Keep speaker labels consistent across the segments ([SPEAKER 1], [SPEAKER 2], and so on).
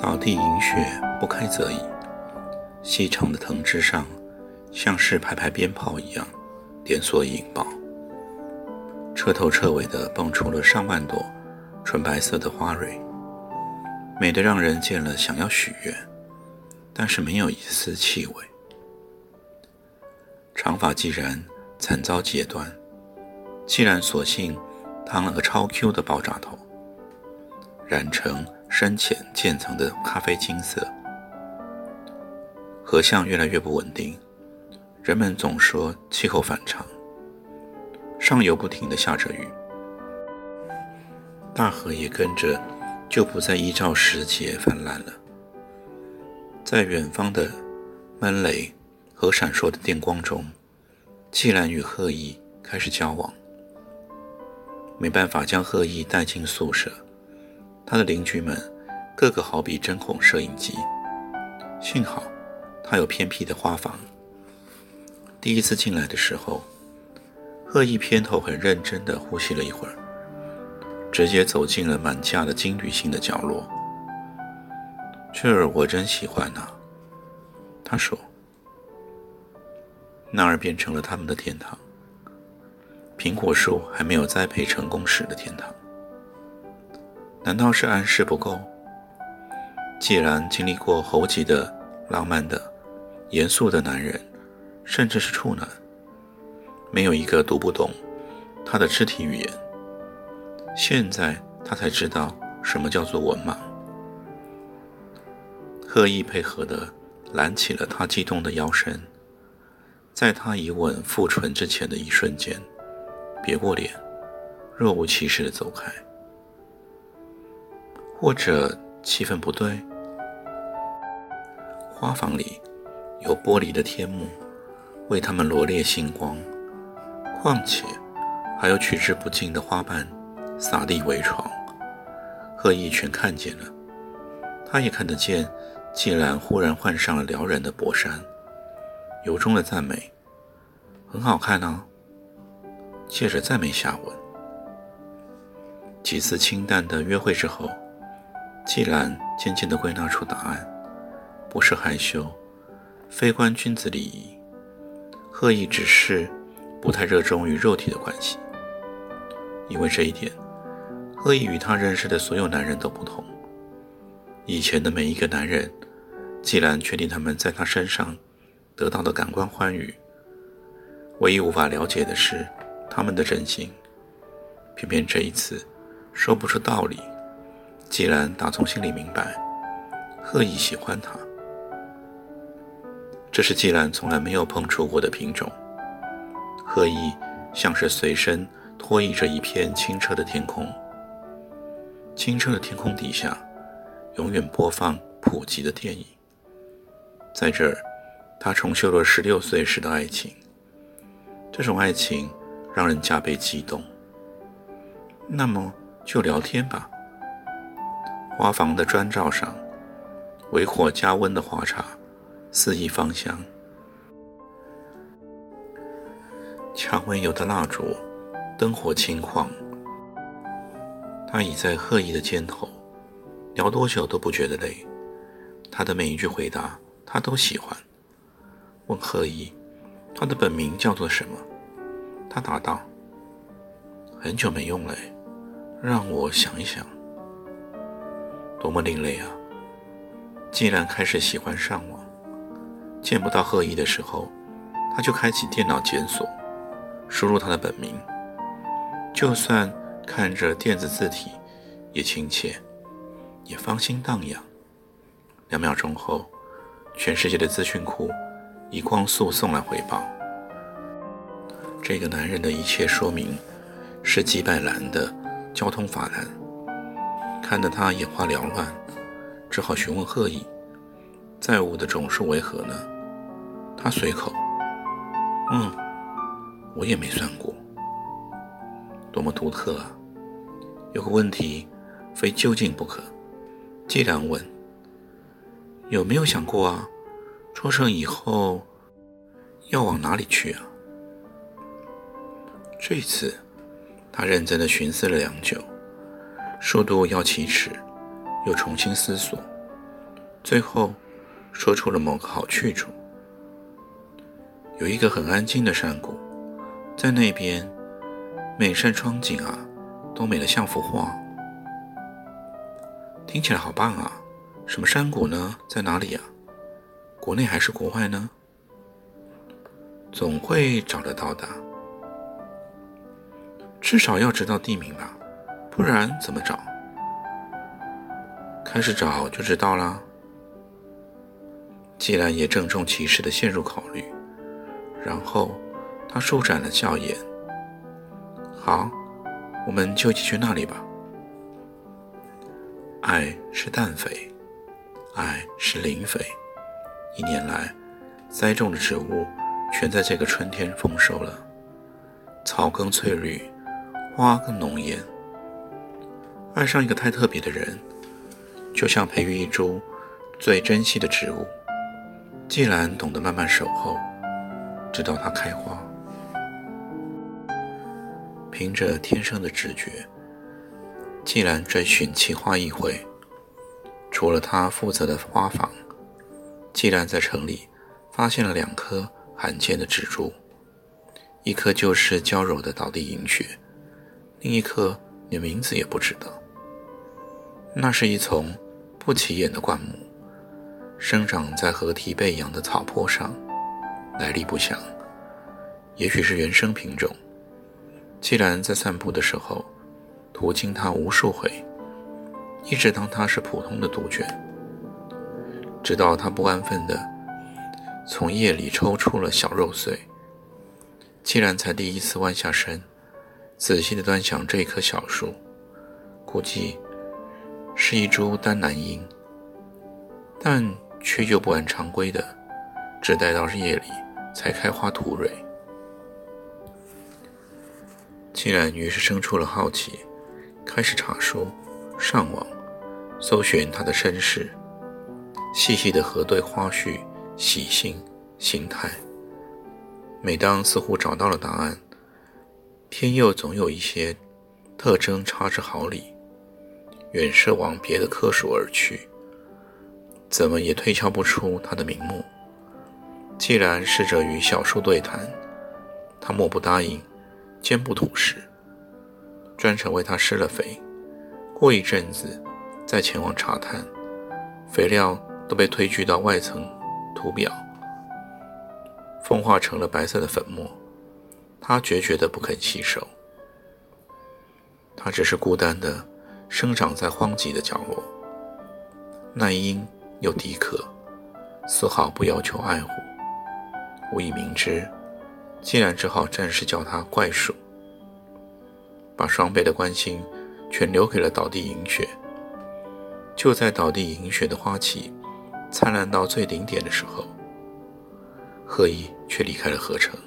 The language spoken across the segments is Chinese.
[SPEAKER 1] 倒地饮血不开则已，细长的藤枝上，像是排排鞭炮一样，连锁引爆，彻头彻尾地蹦出了上万朵纯白色的花蕊，美得让人见了想要许愿，但是没有一丝气味。长发既然惨遭截断，既然索性烫了个超 Q 的爆炸头，染成。深浅渐层的咖啡金色，河象越来越不稳定，人们总说气候反常，上游不停地下着雨，大河也跟着就不再依照时节泛滥了。在远方的闷雷和闪烁的电光中，季兰与贺意开始交往，没办法将贺意带进宿舍。他的邻居们个个好比针孔摄影机，幸好他有偏僻的花房。第一次进来的时候，贺意偏头很认真地呼吸了一会儿，直接走进了满架的金缕星的角落。这儿我真喜欢呐，他说。那儿变成了他们的天堂，苹果树还没有栽培成功时的天堂。难道是暗示不够？既然经历过猴急的、浪漫的、严肃的男人，甚至是处男，没有一个读不懂他的肢体语言。现在他才知道什么叫做文盲。刻意配合的揽起了他激动的腰身，在他以吻覆唇之前的一瞬间，别过脸，若无其事的走开。或者气氛不对，花房里有玻璃的天幕，为他们罗列星光。况且还有取之不尽的花瓣洒地为床，贺意全看见了。他也看得见，季兰忽然换上了撩人的薄衫，由衷的赞美：“很好看啊。”接着再没下文。几次清淡的约会之后。季兰渐渐地归纳出答案：不是害羞，非关君子礼仪，贺意只是不太热衷于肉体的关系。因为这一点，贺意与他认识的所有男人都不同。以前的每一个男人，季兰确定他们在他身上得到的感官欢愉，唯一无法了解的是他们的真心。偏偏这一次，说不出道理。既然打从心里明白，贺意喜欢他，这是季兰从来没有碰触过的品种。贺意像是随身托曳着一片清澈的天空，清澈的天空底下，永远播放普及的电影。在这儿，他重修了十六岁时的爱情，这种爱情让人加倍激动。那么就聊天吧。花房的砖罩上，微火加温的花茶肆意芳香。蔷薇油的蜡烛，灯火轻晃。他倚在贺意的肩头，聊多久都不觉得累。他的每一句回答，他都喜欢。问贺意，他的本名叫做什么？他答道：“很久没用了，让我想一想。”多么另类啊！既然开始喜欢上网，见不到贺意的时候，他就开启电脑检索，输入他的本名。就算看着电子字体，也亲切，也芳心荡漾。两秒钟后，全世界的资讯库以光速送来回报。这个男人的一切说明是几百栏的交通法栏，看得他眼花缭乱，只好询问贺意：“债务的总数为何呢？”他随口：“嗯，我也没算过。”多么独特啊！有个问题，非究竟不可。既然问：“有没有想过啊？出生以后要往哪里去啊？”这次，他认真的寻思了良久，数度要启齿，又重新思索，最后说出了某个好去处。有一个很安静的山谷，在那边，每扇窗景啊，都美得像幅画。听起来好棒啊！什么山谷呢？在哪里呀？国内还是国外呢？总会找得到的。至少要知道地名吧，不然怎么找？开始找就知道了。既然也郑重其事地陷入考虑，然后他舒展了笑颜。好，我们就一起去那里吧。爱是氮肥，爱是磷肥。一年来栽种的植物，全在这个春天丰收了，草更翠绿。花更浓艳。爱上一个太特别的人，就像培育一株最珍惜的植物。既然懂得慢慢守候，直到它开花。凭着天生的直觉，既然追寻奇花异卉，除了他负责的花房，既然在城里发现了两颗罕见的植株，一颗就是娇柔的倒地银雪。另一颗连名字也不知道。那是一丛不起眼的灌木，生长在河堤背阳的草坡上，来历不详，也许是原生品种。既然在散步的时候途经它无数回，一直当它是普通的杜鹃，直到它不安分地从叶里抽出了小肉穗，既然才第一次弯下身。仔细地端详这一棵小树，估计是一株丹南樱，但却又不按常规的，只待到夜里才开花吐蕊。既然于是生出了好奇，开始查书、上网、搜寻它的身世，细细的核对花序、习性、形态。每当似乎找到了答案，天佑总有一些特征差之毫厘，远涉往别的科属而去，怎么也推敲不出他的名目。既然试着与小树对谈，他莫不答应，坚不吐实。专程为他施了肥，过一阵子再前往查探，肥料都被推拒到外层土表，风化成了白色的粉末。他决绝的不肯洗手，他只是孤单的生长在荒瘠的角落，耐阴又低渴，丝毫不要求爱护。无以明之，竟然只好暂时叫它怪树，把双倍的关心全留给了倒地银雪。就在倒地银雪的花期灿烂到最顶点的时候，贺一却离开了河城。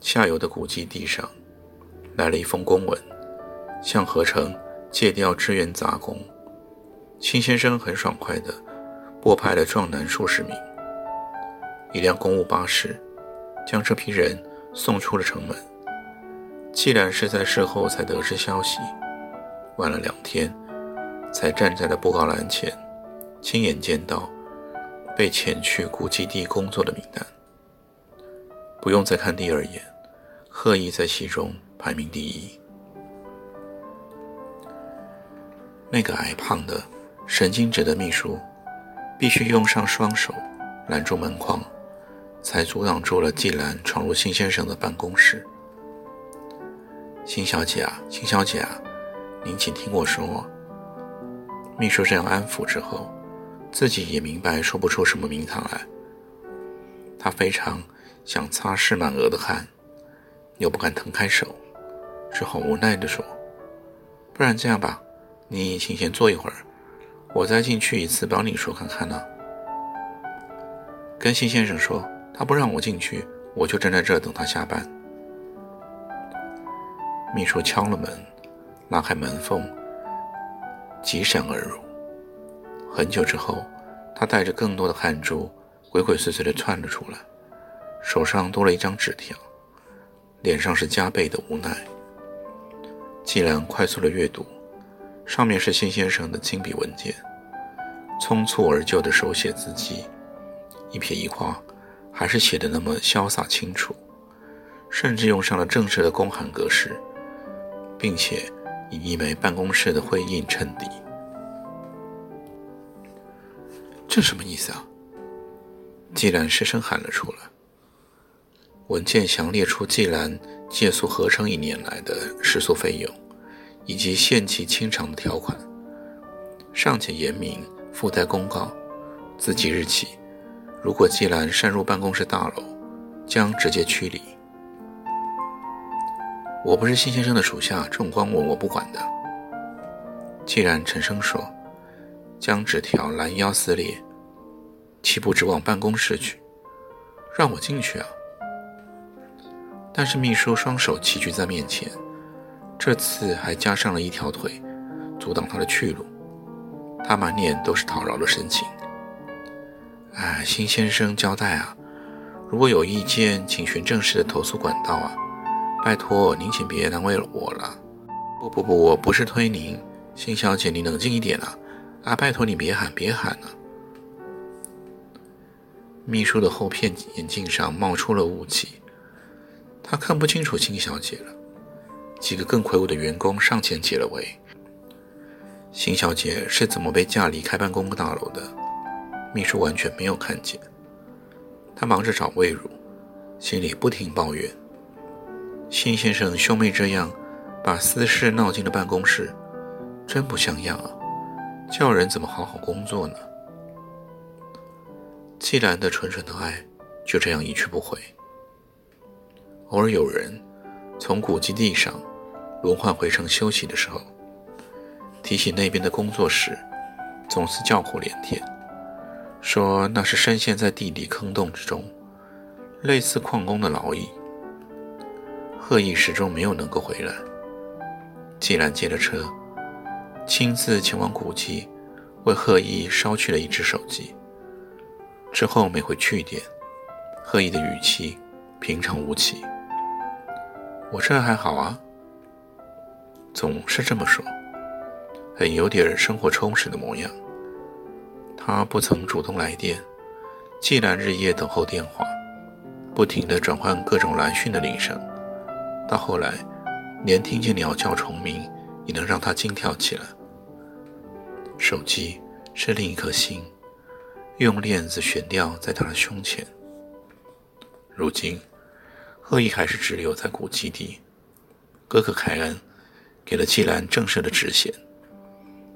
[SPEAKER 1] 下游的古迹地上，来了一封公文，向何成借调支援杂工。辛先生很爽快地拨派了壮男数十名，一辆公务巴士将这批人送出了城门。既然是在事后才得知消息，晚了两天，才站在了布告栏前，亲眼见到被遣去古迹地工作的名单。不用再看第二眼。贺意在其中排名第一。那个矮胖的、神经质的秘书，必须用上双手拦住门框，才阻挡住了季兰闯入辛先生的办公室。辛小姐啊，辛小姐啊，您请听我说。秘书这样安抚之后，自己也明白说不出什么名堂来。他非常想擦拭满额的汗，又不敢腾开手，只好无奈地说：“不然这样吧，你请先坐一会儿，我再进去一次帮你说看看呢。”跟新先生说，他不让我进去，我就站在这等他下班。秘书敲了门，拉开门缝，急闪而入。很久之后，他带着更多的汗珠，鬼鬼祟祟地窜了出来。手上多了一张纸条，脸上是加倍的无奈。季兰快速的阅读，上面是辛先生的亲笔文件，匆促而就的手写字迹，一撇一画，还是写的那么潇洒清楚，甚至用上了正式的公函格式，并且以一枚办公室的徽印衬底。这什么意思啊？季兰失声喊了出来。文件详列出季兰借宿合成一年来的食宿费用，以及限期清偿的条款，尚且严明附带公告，自即日起，如果季兰擅入办公室大楼，将直接驱离。我不是辛先生的属下，这种公文我不管的。季然沉声说，将纸条拦腰撕裂，齐步直往办公室去，让我进去啊！但是秘书双手齐举在面前，这次还加上了一条腿，阻挡他的去路。他满脸都是讨饶的神情。哎，辛先生交代啊，如果有意见，请循正式的投诉管道啊。拜托您，请别难为我了。不不不，我不是推您，辛小姐，你冷静一点啊！啊，拜托你别喊，别喊了。秘书的后片眼镜上冒出了雾气。他看不清楚新小姐了。几个更魁梧的员工上前解了围。辛小姐是怎么被架离开办公大楼的？秘书完全没有看见。他忙着找魏如，心里不停抱怨：辛先生兄妹这样把私事闹进了办公室，真不像样啊！叫人怎么好好工作呢？季兰的纯纯的爱就这样一去不回。偶尔有人从古籍地上轮换回城休息的时候，提起那边的工作时，总是叫苦连天，说那是深陷在地底坑洞之中，类似矿工的劳役。贺毅始终没有能够回来。季兰接了车，亲自前往古迹，为贺毅捎去了一只手机。之后每回去点，贺毅的语气平常无奇。我这还好啊，总是这么说，很有点生活充实的模样。他不曾主动来电，既然日夜等候电话，不停地转换各种来讯的铃声，到后来，连听见鸟叫虫鸣也能让他惊跳起来。手机是另一颗心，用链子悬吊在他的胸前。如今。贺毅还是滞留在古基地，哥哥凯恩给了季兰正式的职衔，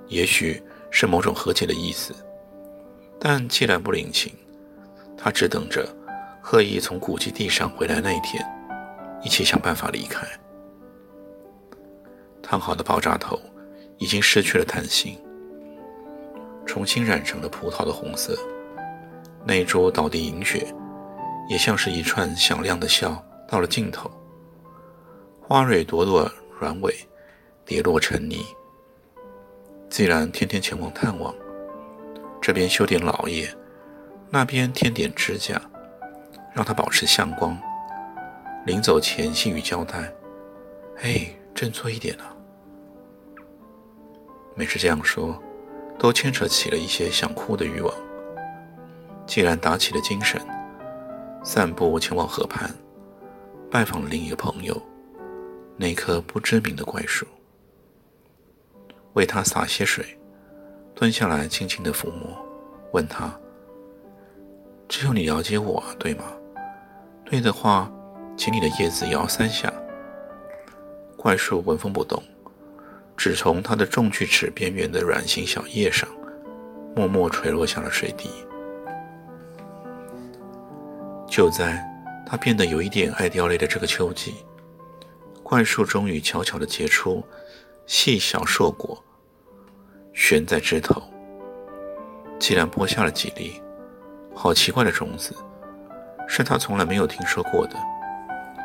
[SPEAKER 1] 也许是某种和解的意思，但季兰不领情，他只等着贺毅从古基地上回来那一天，一起想办法离开。烫好的爆炸头已经失去了弹性，重新染成了葡萄的红色，那桌倒地银雪，也像是一串响亮的笑。到了尽头，花蕊朵朵软尾，跌落成泥。既然天天前往探望，这边修点老叶，那边添点指甲，让它保持相光。临走前信语交代：“嘿，振作一点啊！”每次这样说，都牵扯起了一些想哭的欲望。既然打起了精神，散步前往河畔。拜访了另一个朋友，那棵不知名的怪树，为他洒些水，蹲下来轻轻的抚摸，问他：“只有你了解我，对吗？对的话，请你的叶子摇三下。”怪树纹风不动，只从它的重锯齿边缘的软形小叶上，默默垂落下了水滴。就在。它变得有一点爱掉泪的这个秋季，怪树终于悄悄地结出细小硕果，悬在枝头。既然播下了几粒，好奇怪的种子，是他从来没有听说过的，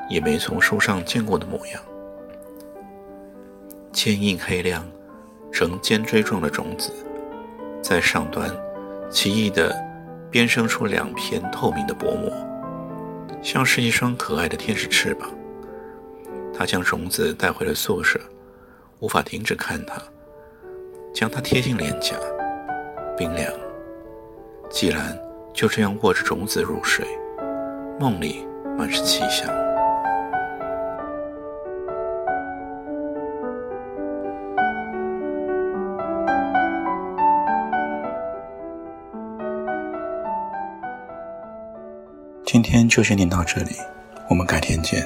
[SPEAKER 1] 也没从书上见过的模样。坚硬黑亮、呈尖锥状的种子，在上端奇异的编生出两片透明的薄膜，像是一双可爱的天使翅膀。他将种子带回了宿舍，无法停止看它，将它贴近脸颊，冰凉。既然就这样握着种子入睡，梦里满是奇想。今天就先念到这里，我们改天见。